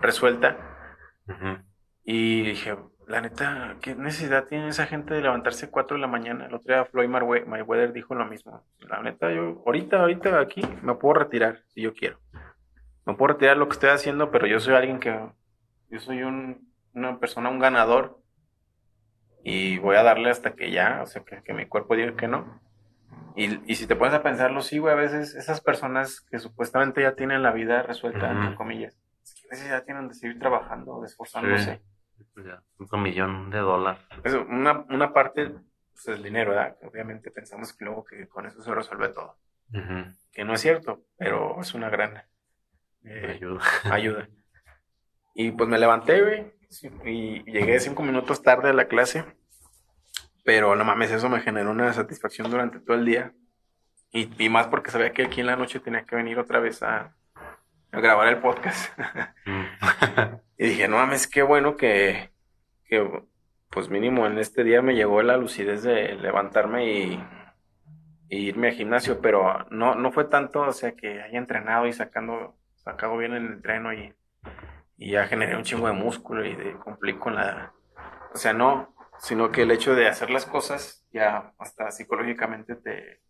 resuelta. Y dije, la neta, ¿qué necesidad tiene esa gente de levantarse a 4 de la mañana? El otro día Floyd Mayweather dijo lo mismo. La neta, yo ahorita, ahorita aquí me puedo retirar si yo quiero. Me puedo retirar lo que estoy haciendo, pero yo soy alguien que, yo soy un, una persona, un ganador. Y voy a darle hasta que ya, o sea, que, mi cuerpo diga que no. Y, y, si te pones a pensarlo, sí, güey, a veces esas personas que supuestamente ya tienen la vida resuelta, entre comillas, ¿qué necesidad tienen de seguir trabajando, de esforzándose? Pues un millón de dólares. una, una parte pues, es el dinero, ¿verdad? Obviamente pensamos que luego que con eso se resuelve todo. Que no es cierto, pero es una gran eh, ayuda. ayuda. Y pues me levanté, güey, y llegué cinco minutos tarde a la clase, pero no mames, eso me generó una satisfacción durante todo el día. Y, y más porque sabía que aquí en la noche tenía que venir otra vez a, a grabar el podcast. Mm. y dije, no mames, qué bueno que, que, pues mínimo en este día me llegó la lucidez de levantarme y, irme al gimnasio, pero no, no fue tanto, o sea, que haya entrenado y sacando, sacado bien el entreno y, y ya generé un chingo de músculo y de cumplir con la, o sea, no, sino que el hecho de hacer las cosas ya hasta psicológicamente te,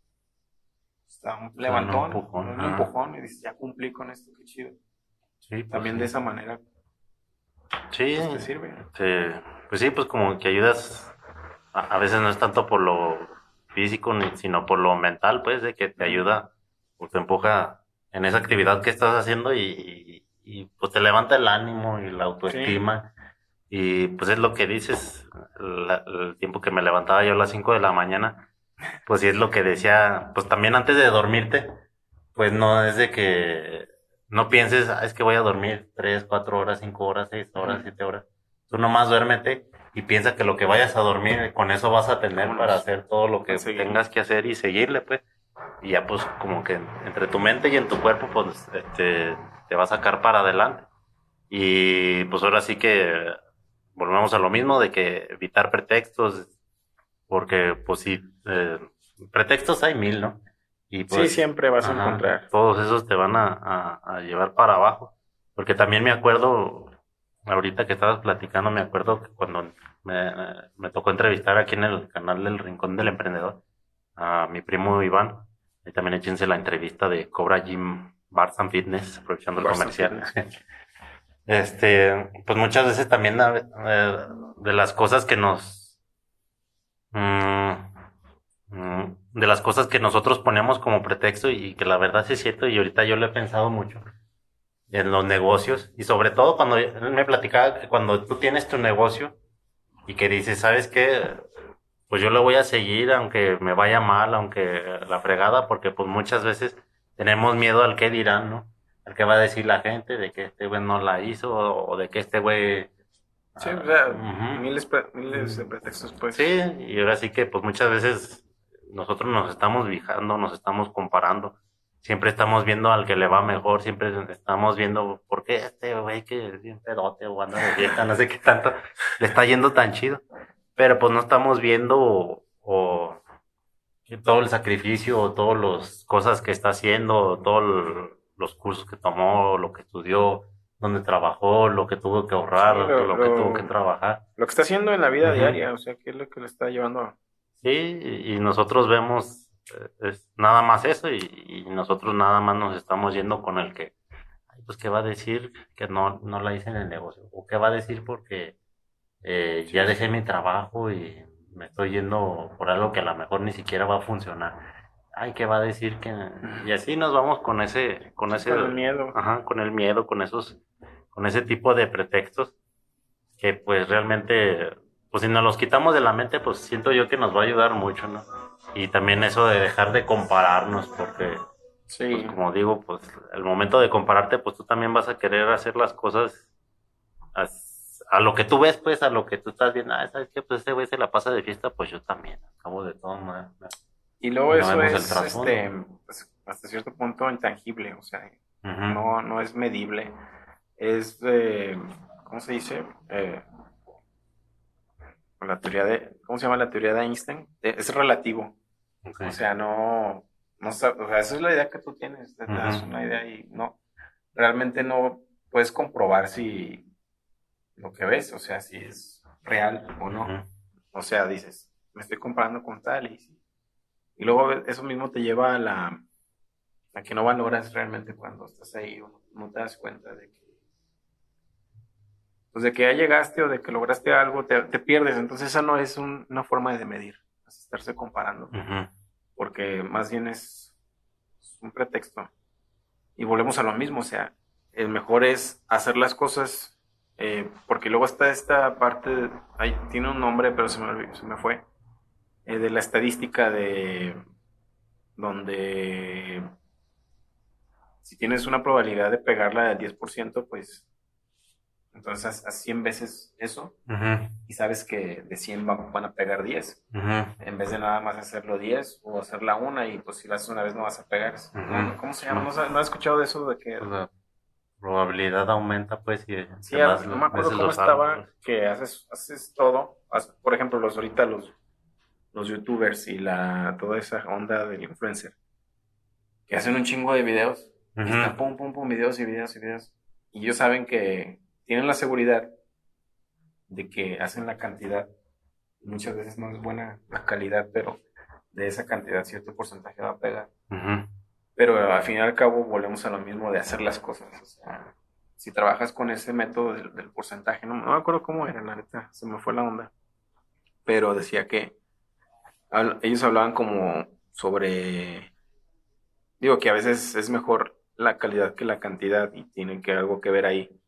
hasta un levantón, un empujón, un ajá. empujón y dices, ya cumplí con esto, qué chido. Sí, pues También sí. de esa manera Sí, pues, te sirve. te- pues sí, pues como que ayudas, a, a veces no es tanto por lo físico, sino por lo mental, pues, de que te ayuda o te empuja en esa actividad que estás haciendo y, y- y, pues te levanta el ánimo y la autoestima. Y pues es lo que dices, la- el tiempo que me levantaba yo a las 5 de la mañana, pues sí es lo que decía, pues también antes de dormirte, pues no es de que no pienses, "Ah, es que voy a dormir 3, 4 horas, 5 horas, 6 horas, Ujú. 7 horas. Tú nomás duérmete y piensa que lo que vayas a dormir, con eso vas a tener para hacer todo lo que tengas que hacer y seguirle, pues. Y ya pues como que entre tu mente y en tu cuerpo, pues este, te va a sacar para adelante. Y pues ahora sí que volvemos a lo mismo de que evitar pretextos, porque pues sí, eh, pretextos hay mil, ¿no? Y Sí, pues, siempre vas a ajá, encontrar. Todos esos te van a, a- a llevar para abajo. Porque también me acuerdo, ahorita que estabas platicando, me acuerdo que cuando me, me tocó entrevistar aquí en el canal del Rincón del Emprendedor a mi primo Iván, y también échense la entrevista de Cobra Gym Bars and Fitness, aprovechando el Bars comercial. Este, pues muchas veces también eh, de las cosas que nos mm, mm, de las cosas que nosotros ponemos como pretexto y que la verdad sí es cierto y ahorita yo lo he pensado mucho en los negocios y sobre todo cuando él me platicaba que cuando tú tienes tu negocio y que dices, ¿sabes qué? Pues yo lo voy a seguir aunque me vaya mal, aunque la fregada, porque pues muchas veces tenemos miedo al qué dirán, ¿no? Al qué va a decir la gente, de que este güey no la hizo o, de que este güey... Sí, ah, o sea, ujú. miles, pre- miles de pretextos, pues. Sí, y ahora sí que pues muchas veces nosotros nos estamos fijando, nos estamos comparando. Siempre estamos viendo al que le va mejor, siempre estamos viendo por qué este güey que es bien pedote o anda de fiesta, no sé qué tanto, le está yendo tan chido. Pero pues no estamos viendo o, o todo el sacrificio todas las cosas que está haciendo, todos los cursos que tomó, lo que estudió, donde trabajó, lo que tuvo que ahorrar, Sí, lo- lo, que tuvo que trabajar. Lo que está haciendo en la vida diaria, o sea, ¿qué es lo que le está llevando a... Sí, y nosotros vemos eh, es nada más eso y, y nosotros nada más nos estamos yendo con el que, pues qué va a decir que no, no la hice en el negocio, o qué va a decir porque eh, ya dejé mi trabajo y me estoy yendo por algo que a lo mejor ni siquiera va a funcionar. Ay, qué va a decir que... Y así nos vamos con ese, con ese, Con el miedo. Ajá, con el miedo, con esos, con ese tipo de pretextos que pues realmente, pues si nos los quitamos de la mente, pues siento yo que nos va a ayudar mucho, ¿no? Y también eso de dejar de compararnos, porque, Sí. pues como digo, pues el momento de compararte, pues tú también vas a querer hacer las cosas a, a lo que tú ves, pues, a lo que tú estás viendo. Ah, ¿sabes qué? Pues ese güey se la pasa de fiesta, pues yo también, acabo de todo, ¿no? Y luego No eso es, este, pues, hasta cierto punto intangible, o sea, no, no es medible. Es, eh, ¿cómo se dice? Eh, la teoría de, ¿cómo se llama la teoría de Einstein? Eh, Es relativo. O sea, no, no o sea, esa es la idea que tú tienes, te das una idea y no, realmente no puedes comprobar si lo que ves, o sea, si es real o no. O sea, dices, me estoy comparando con tal y. Y luego eso mismo te lleva a la a que no valoras realmente cuando estás ahí o no te das cuenta de que pues de que ya llegaste o de que lograste algo, te, te pierdes. Entonces esa no es un- una forma de medir, es estarse comparando, porque más bien es un pretexto. Y volvemos a lo mismo, o sea, el mejor es hacer las cosas, eh, porque luego está esta parte, ahí tiene un nombre, pero se me, se me fue, eh, de la estadística de donde si tienes una probabilidad de pegarla del 10%, pues entonces haz 100 veces eso Ujú. y sabes que de 100 van, a pegar 10 Ujú. en vez de nada más hacerlo 10 o hacerla una y pues si la haces una vez no vas a pegar. Ujú. ¿Cómo se llama? ¿No, no has escuchado de eso de que... probabilidad aumenta, pues, y Sí, no me acuerdo cómo estaba, que haces, haces todo, por ejemplo, los ahorita los, los youtubers y la toda esa onda del influencer, que hacen un chingo de videos, y Ujú. están pum, pum, pum, videos y videos y videos, y ellos saben que tienen la seguridad de que hacen la cantidad, muchas veces no es buena la calidad, pero de esa cantidad cierto porcentaje va a pegar. Pero al fin y al cabo volvemos a lo mismo de hacer las cosas. O sea, si trabajas con ese método del, porcentaje, no, me acuerdo cómo era, la neta, se me fue la onda. Pero decía que ellos hablaban como sobre, digo que a veces es mejor la calidad que la cantidad y tiene que algo que ver ahí.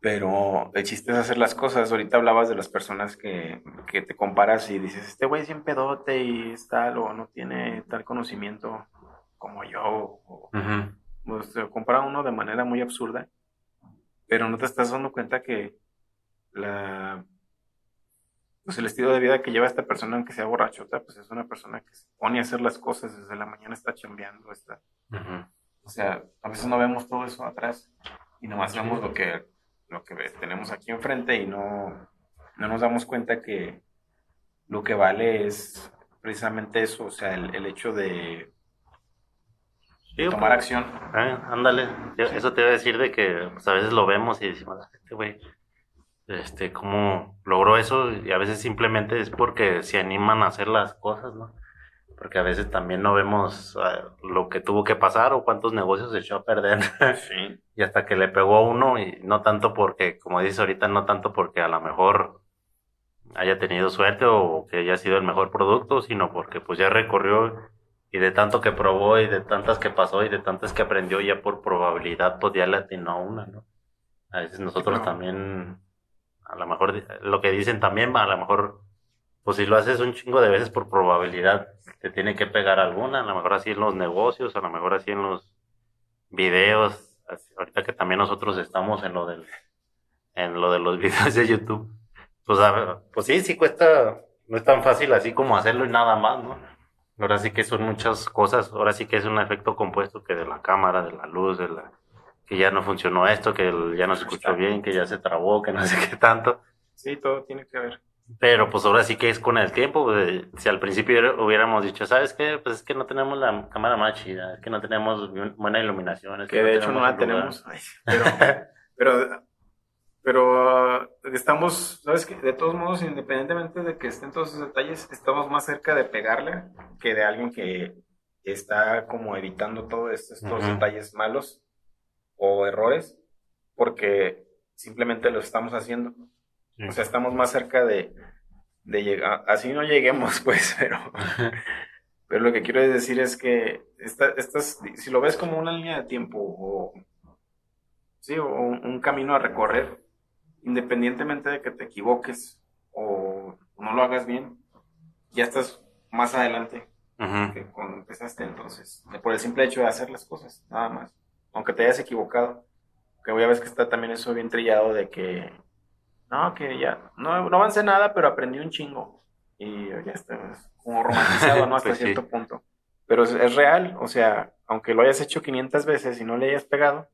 Pero el chiste es hacer las cosas. Ahorita hablabas de las personas que, que te comparas y dices, este güey es bien pedote y es tal o no tiene tal conocimiento como yo. O, pues, se compara uno de manera muy absurda, pero no te estás dando cuenta que la, pues el estilo de vida que lleva esta persona, aunque sea borrachota, pues es una persona que se pone a hacer las cosas desde la mañana, está chambeando, está, o sea, a veces no vemos todo eso atrás y nomás vemos lo que, lo que tenemos aquí enfrente y no, no nos damos cuenta que lo que vale es precisamente eso, o sea, el, el hecho de Sí, tomar pues, acción. eh, ándale, eso te iba a decir de que pues, a veces lo vemos y decimos, "Ah, este güey, este, cómo logró eso, y a veces simplemente es porque se animan a hacer las cosas, ¿no? Porque a veces también no vemos ah, lo que tuvo que pasar o cuántos negocios se echó a perder. Sí. y hasta que le pegó a uno y no tanto porque, como dices ahorita, no tanto porque a lo mejor haya tenido suerte o que haya sido el mejor producto, sino porque pues ya recorrió y de tanto que probó y de tantas que pasó y de tantas que aprendió ya por probabilidad pues ya le atinó a una, ¿no? A veces nosotros también, a lo mejor lo que dicen también, a lo mejor pues si lo haces un chingo de veces por probabilidad te tiene que pegar alguna, a lo mejor así en los negocios, a lo mejor así en los videos, así- ahorita que también nosotros estamos en lo del, en lo de los videos de YouTube, pues, a pues sí, sí cuesta, no es tan fácil así como hacerlo y nada más, ¿no? Ahora sí que son muchas cosas, ahora sí que es un efecto compuesto que de la cámara, de la luz, de la, que ya no funcionó esto, que ya no se escuchó bien, que ya se trabó, que no sé qué tanto. Sí, todo tiene que ver. Pero pues ahora sí que es con el tiempo. pues, si al principio hubiéramos dicho, ¿sabes qué? Pues es que no tenemos la cámara más chida, es que no tenemos bu- buena iluminación. Es Que de hecho no la lugar". tenemos. Ay, pero, pero, pero uh, estamos, ¿sabes qué? De todos modos, independientemente de que estén todos esos detalles, estamos más cerca de pegarle que de alguien que está como evitando todos estos, detalles malos o errores, porque simplemente los estamos haciendo. Sí. O sea, estamos más cerca de, de llegar, así no lleguemos, pues, pero, pero lo que quiero decir es que esta, estas, si lo ves como una línea de tiempo o, sí, o un, un camino a recorrer, independientemente de que te equivoques o no lo hagas bien, ya estás más adelante que cuando empezaste, entonces, por el simple hecho de hacer las cosas, nada más, aunque te hayas equivocado, que ya ves que está también eso bien trillado de que, no, que ya, no, no avancé nada, pero aprendí un chingo, y ya está, es como romantizado, ¿no? Hasta Pues sí. cierto punto, pero es, es real, o sea, aunque lo hayas hecho 500 veces y no le hayas pegado,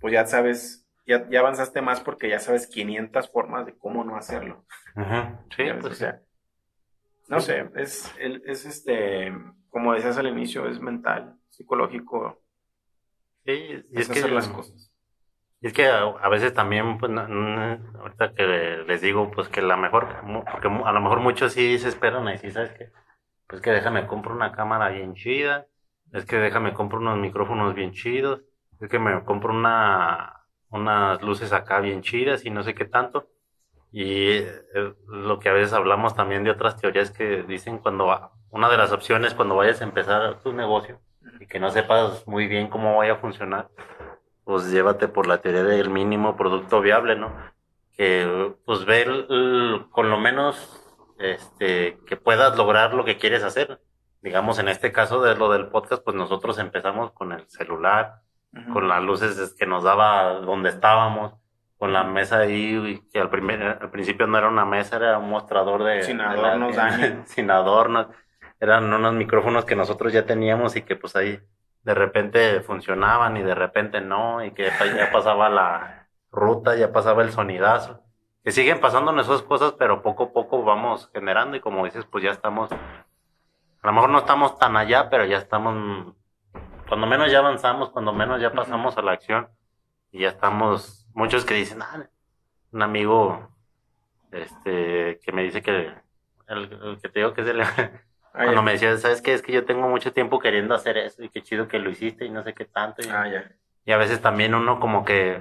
pues ya sabes, ya, ya avanzaste más porque ya sabes 500 formas de cómo no hacerlo. Ujú. Sí, pues o sea, no sé, es, es este, como decías al inicio, es mental, psicológico, sí, y es, es que, hacer las cosas. y es que a, a veces también, pues, no- no- ahorita que les digo, pues que la mejor, porque a lo mejor muchos sí se esperan y sí, ¿sabes qué? Pues que déjame compro una cámara bien chida, es que déjame compro unos micrófonos bien chidos, es que me compro una, unas luces acá bien chidas y no sé qué tanto. Y eh, lo que a veces hablamos también de otras teorías que dicen cuando va- una de las opciones cuando vayas a empezar tu negocio y que no sepas muy bien cómo vaya a funcionar, pues llévate por la teoría del mínimo producto viable, ¿no? Que pues ver con lo menos este que puedas lograr lo que quieres hacer. Digamos, en este caso de lo del podcast, pues nosotros empezamos con el celular, Con las luces que nos daba donde estábamos, con la mesa ahí, que al, primer, al principio no era una mesa, era un mostrador de... Sin de la- adornos, sin adornos. Eran unos micrófonos que nosotros ya teníamos y que pues ahí de repente funcionaban y de repente no, y que ya pasaba la ruta, ya pasaba el sonidazo. Que siguen pasando esas cosas, pero poco a poco vamos generando y como dices, pues ya estamos, a lo mejor no estamos tan allá, pero ya estamos, cuando menos ya avanzamos, cuando menos ya pasamos a la acción y ya estamos, muchos que dicen, ah, un amigo, este, que me dice que, el, el que te digo que es el, Ah, Cuando me decías, ¿sabes qué? Es que yo tengo mucho tiempo queriendo hacer eso y qué chido que lo hiciste y no sé qué tanto. Y, Ah, ya. y a veces también uno como que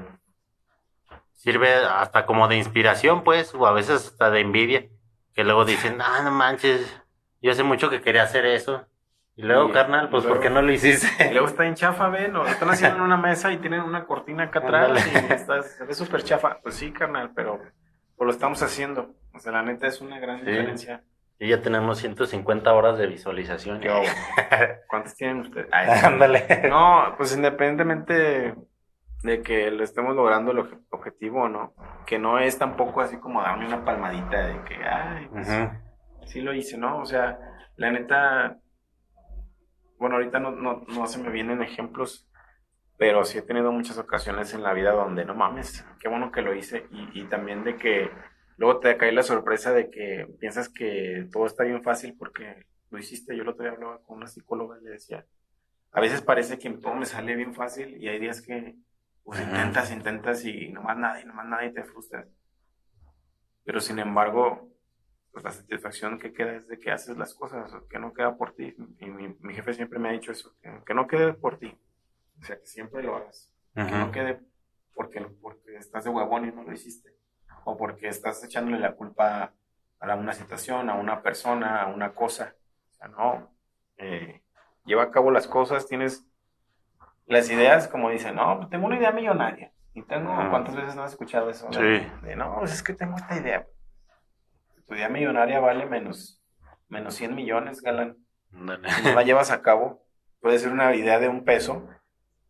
sirve hasta como de inspiración, pues, o a veces hasta de envidia. Que luego dicen, ah, no manches, yo hace mucho que quería hacer eso. Y luego, Y- carnal, pues, y ¿por luego- qué no lo Y hiciste? luego está en chafa, ven, lo están haciendo en una mesa y tienen una cortina acá atrás y estás, se ve súper chafa. Pues sí, carnal, pero pues lo estamos haciendo. O sea, la neta es una gran Sí. diferencia. Y ya tenemos 150 horas de visualización. Yo, ¿Cuántos tienen ustedes? Sí. Ándale. No, pues independientemente de que lo estemos logrando el obje- objetivo o no, que no es tampoco así como darme una palmadita de que, ay, pues, sí lo hice, ¿no? O sea, la neta, bueno, ahorita no, no, no se me vienen ejemplos, pero sí he tenido muchas ocasiones en la vida donde, no mames, qué bueno que lo hice, y, y también de que luego te cae la sorpresa de que piensas que todo está bien fácil porque lo hiciste. Yo el otro día hablaba con una psicóloga y le decía, a veces parece que todo me sale bien fácil y hay días que pues intentas, intentas y nomás nada, y nomás nada y te frustras. Pero sin embargo, pues la satisfacción que queda es de que haces las cosas, que no queda por ti. Y mi, mi jefe siempre me ha dicho eso, que, que no quede por ti. O sea, que siempre lo hagas. Que no quede porque, porque estás de huevón y no lo hiciste. O porque estás echándole la culpa a una situación, a una persona, a una cosa. O sea, no. Eh, lleva a cabo las cosas, tienes las ideas, como dicen, no, tengo una idea millonaria. Y tengo. ¿cuántas veces no has escuchado eso? Sí. De, no, pues es que tengo esta idea. Tu idea millonaria vale menos, menos 100 millones, galán. Ándale. Si no la llevas a cabo, puede ser una idea de un peso,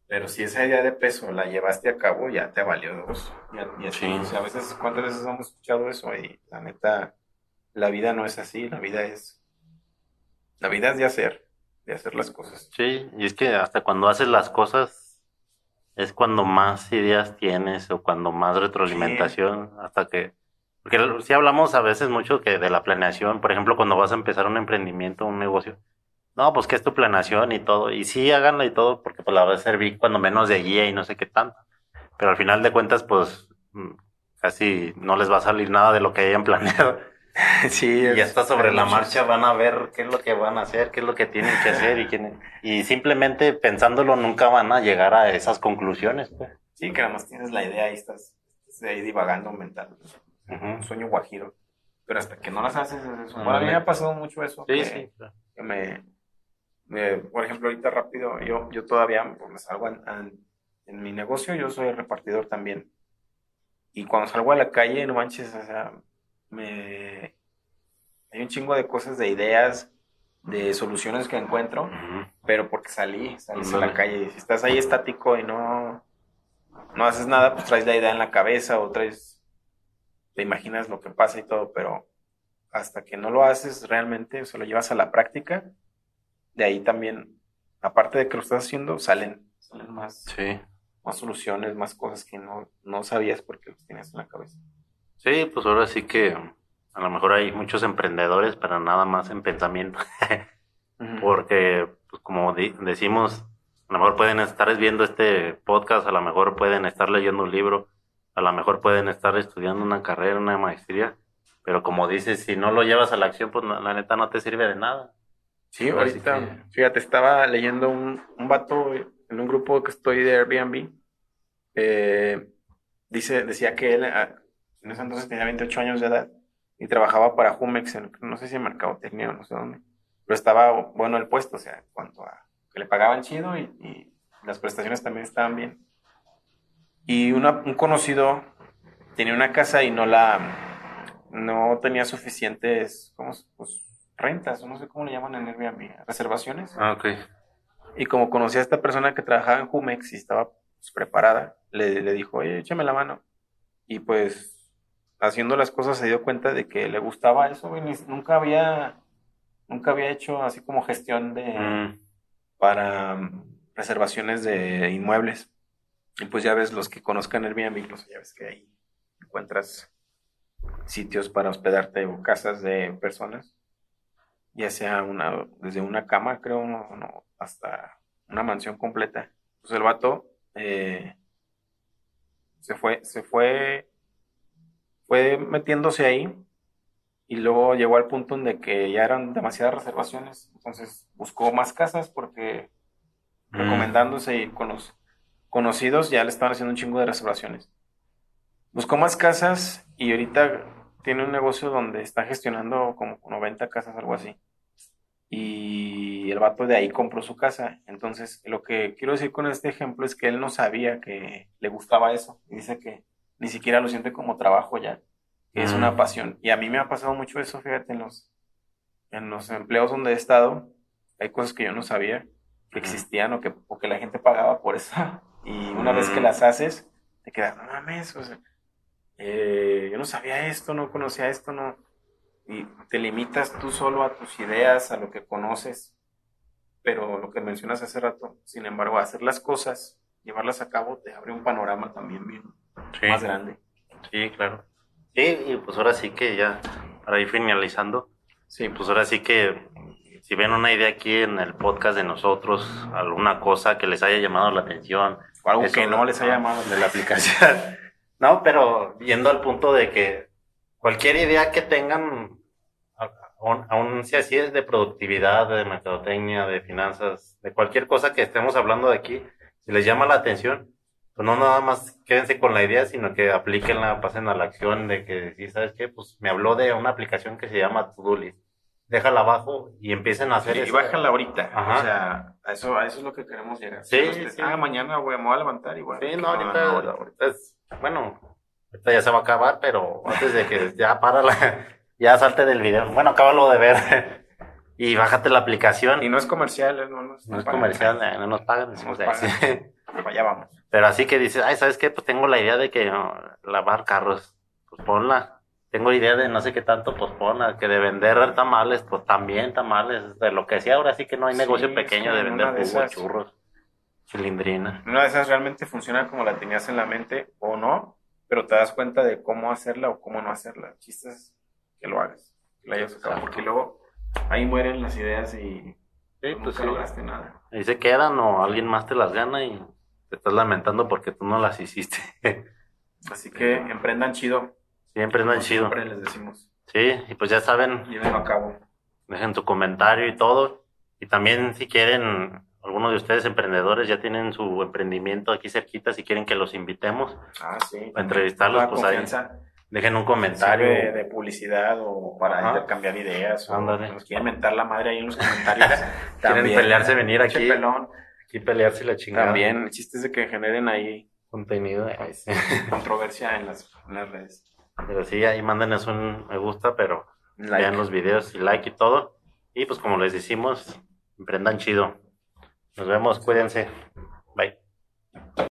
pero si esa idea de peso la llevaste a cabo, ya te valió dos. Ya, ya Sí. O sea, a veces, ¿cuántas veces hemos escuchado eso? Y la neta, la vida no es así, la vida es. La vida es de hacer, de hacer las cosas. Sí, y es que hasta cuando haces las cosas es cuando más ideas tienes o cuando más retroalimentación, hasta que... Porque sí hablamos a veces mucho que de la planeación, por ejemplo, cuando vas a empezar un emprendimiento, un negocio. No, pues que es tu planeación y todo. Y sí, háganla y todo, porque pues la va a servir cuando menos de guía y no sé qué tanto. Pero al final de cuentas, pues mm, casi no les va a salir nada de lo que hayan planeado. Sí, Y es- hasta sobre la marcha van a ver qué es lo que van a hacer, qué es lo que tienen que hacer y quién, y simplemente pensándolo nunca van a llegar a esas conclusiones, pues. Sí, que nada más tienes la idea y estás, estás ahí divagando mental. Un sueño guajiro. Pero hasta que no las haces es eso. Bueno, a mí me ha pasado mucho eso. Sí, que- sí. claro. que me, me- por ejemplo, ahorita rápido, yo, yo todavía pues, me salgo en, en- en mi negocio, yo soy repartidor también. Y cuando salgo a la calle, no manches, o sea, me, hay un chingo de cosas, de ideas, de soluciones que encuentro, pero porque salí, salís a la calle. Si estás ahí estático y no, no haces nada, pues traes la idea en la cabeza o traes, te imaginas lo que pasa y todo, pero hasta que no lo haces realmente, o sea, lo llevas a la práctica, de ahí también, aparte de que lo estás haciendo, salen, salen más, Sí. más soluciones, más cosas que no, no sabías porque los tienes en la cabeza. Sí, pues ahora sí que a lo mejor hay muchos emprendedores, pero nada más en pensamiento. Porque, pues como decimos, a lo mejor pueden estar viendo este podcast, a lo mejor pueden estar leyendo un libro, a lo mejor pueden estar estudiando una carrera, una maestría, pero como dices, si no lo llevas a la acción, pues la, la neta no te sirve de nada. Sí, ahorita, que- fíjate, estaba leyendo un, un vato en un grupo que estoy de Airbnb. eh, dice, decía que él ah, en ese entonces tenía 28 años de edad y trabajaba para Jumex, en- no sé si en Mercadotecnia o no sé dónde, pero estaba bueno el puesto, o sea, en cuanto a que le pagaban chido y, y las prestaciones también estaban bien. Y una- un conocido tenía una casa y no la, no tenía suficientes, ¿cómo pues, rentas, no sé cómo le llaman en Airbnb, reservaciones. Ah, ok. Y como conocía a esta persona que trabajaba en Jumex y estaba pues, preparada, le, le dijo, oye, échame la mano. Y pues, haciendo las cosas se dio cuenta de que le gustaba eso, ni- nunca había, nunca había hecho así como gestión de, Mm, para reservaciones de inmuebles. Y pues ya ves, los que conozcan Airbnb, pues ya ves que ahí encuentras sitios para hospedarte o casas de personas, ya sea una, desde una cama, creo, no, no, hasta una mansión completa. Pues el vato eh, se fue, se fue, fue metiéndose ahí Y luego llegó al punto en que ya eran demasiadas reservaciones. Entonces buscó más casas porque Mm. recomendándose ir con los conocidos ya le estaban haciendo un chingo de reservaciones. Buscó más casas y ahorita tiene un negocio donde está gestionando como 90 casas, algo así. Y el vato de ahí compró su casa. Entonces, lo que quiero decir con este ejemplo es que él no sabía que le gustaba eso. Y dice que ni siquiera lo siente como trabajo ya, que es Mm. una pasión. Y a mí me ha pasado mucho eso, fíjate, en los, en los empleos donde he estado, hay cosas que yo no sabía que existían o que, o que la gente pagaba por eso. Y una vez que Mm. las haces, te quedas, no mames, o sea, eh, yo no sabía esto, no conocía esto, no. Y te limitas tú solo a tus ideas, a lo que conoces. Pero lo que mencionas hace rato, sin embargo, hacer las cosas, llevarlas a cabo, te abre un panorama también bien Sí. más grande. Sí, claro. Sí, y pues ahora sí que ya, para ir finalizando, Sí, pues ahora sí que si ven una idea aquí en el podcast de nosotros, alguna cosa que les haya llamado la atención, o algo que no les haya llamado de la aplicación. no, pero yendo al punto de que cualquier idea que tengan, aún, si así es de productividad, de mercadotecnia, de finanzas, de cualquier cosa que estemos hablando de aquí, si les llama la atención, pues no nada más quédense con la idea, sino que aplíquenla, pasen a la acción de que, sí, ¿sabes qué? Pues me habló de una aplicación que se llama To-Do List. Déjala abajo y empiecen a hacer y eso. bájala ahorita. Ajá. O sea, a eso, a eso es lo que queremos llegar. Sí, No sí. Ah, mañana güey, me voy a levantar y bueno. Sí, no, ahorita, ahorita es, bueno, ahorita ya se va a acabar, pero antes de que ya para la, ya salte del video. Bueno, acábalo de ver y bájate la aplicación. Y no es comercial, eh, no, no, no es comercial, eh, no nos pagan. decimos nos pagan. Allá vamos. Pero así que dices, ay, ¿sabes qué? Pues tengo la idea de que no, lavar carros, pues ponla. Tengo idea de no sé qué tanto, ponla. Que de vender tamales, pues también tamales. De lo que sea, ahora sí que no hay Sí, negocio pequeño sí, de en vender de esas. churros, cilindrina. Una de esas realmente funciona como la tenías en la mente o no, pero te das cuenta de cómo hacerla o cómo no hacerla. El chiste es que lo hagas, que la hayas usado, porque luego ahí mueren las ideas y Sí, pues lograste nada. Ahí se quedan o alguien más te las gana y te estás lamentando porque tú no las hiciste. Así que emprendan chido. Siempre andan como chido. Siempre les decimos. Sí, y pues ya saben, Llévenlo a cabo. dejen tu comentario y todo. Y también si quieren, algunos de ustedes emprendedores ya tienen su emprendimiento aquí cerquita, si quieren que los invitemos, Ah, sí. Para entrevistarlos, pues, ahí dejen un comentario. de publicidad o para Ajá. intercambiar ideas. O Ándale. nos quieren mentar la madre ahí en los comentarios. Quieren pelearse, venir aquí. pelón. Aquí pelearse la chingada. También, el chiste es de que generen ahí Contenido. controversia en las, en las redes. Pero sí, ahí mándenos un me gusta, pero Like. vean los videos y like y todo. Y pues como les decimos, emprendan chido. Nos vemos, cuídense. Bye.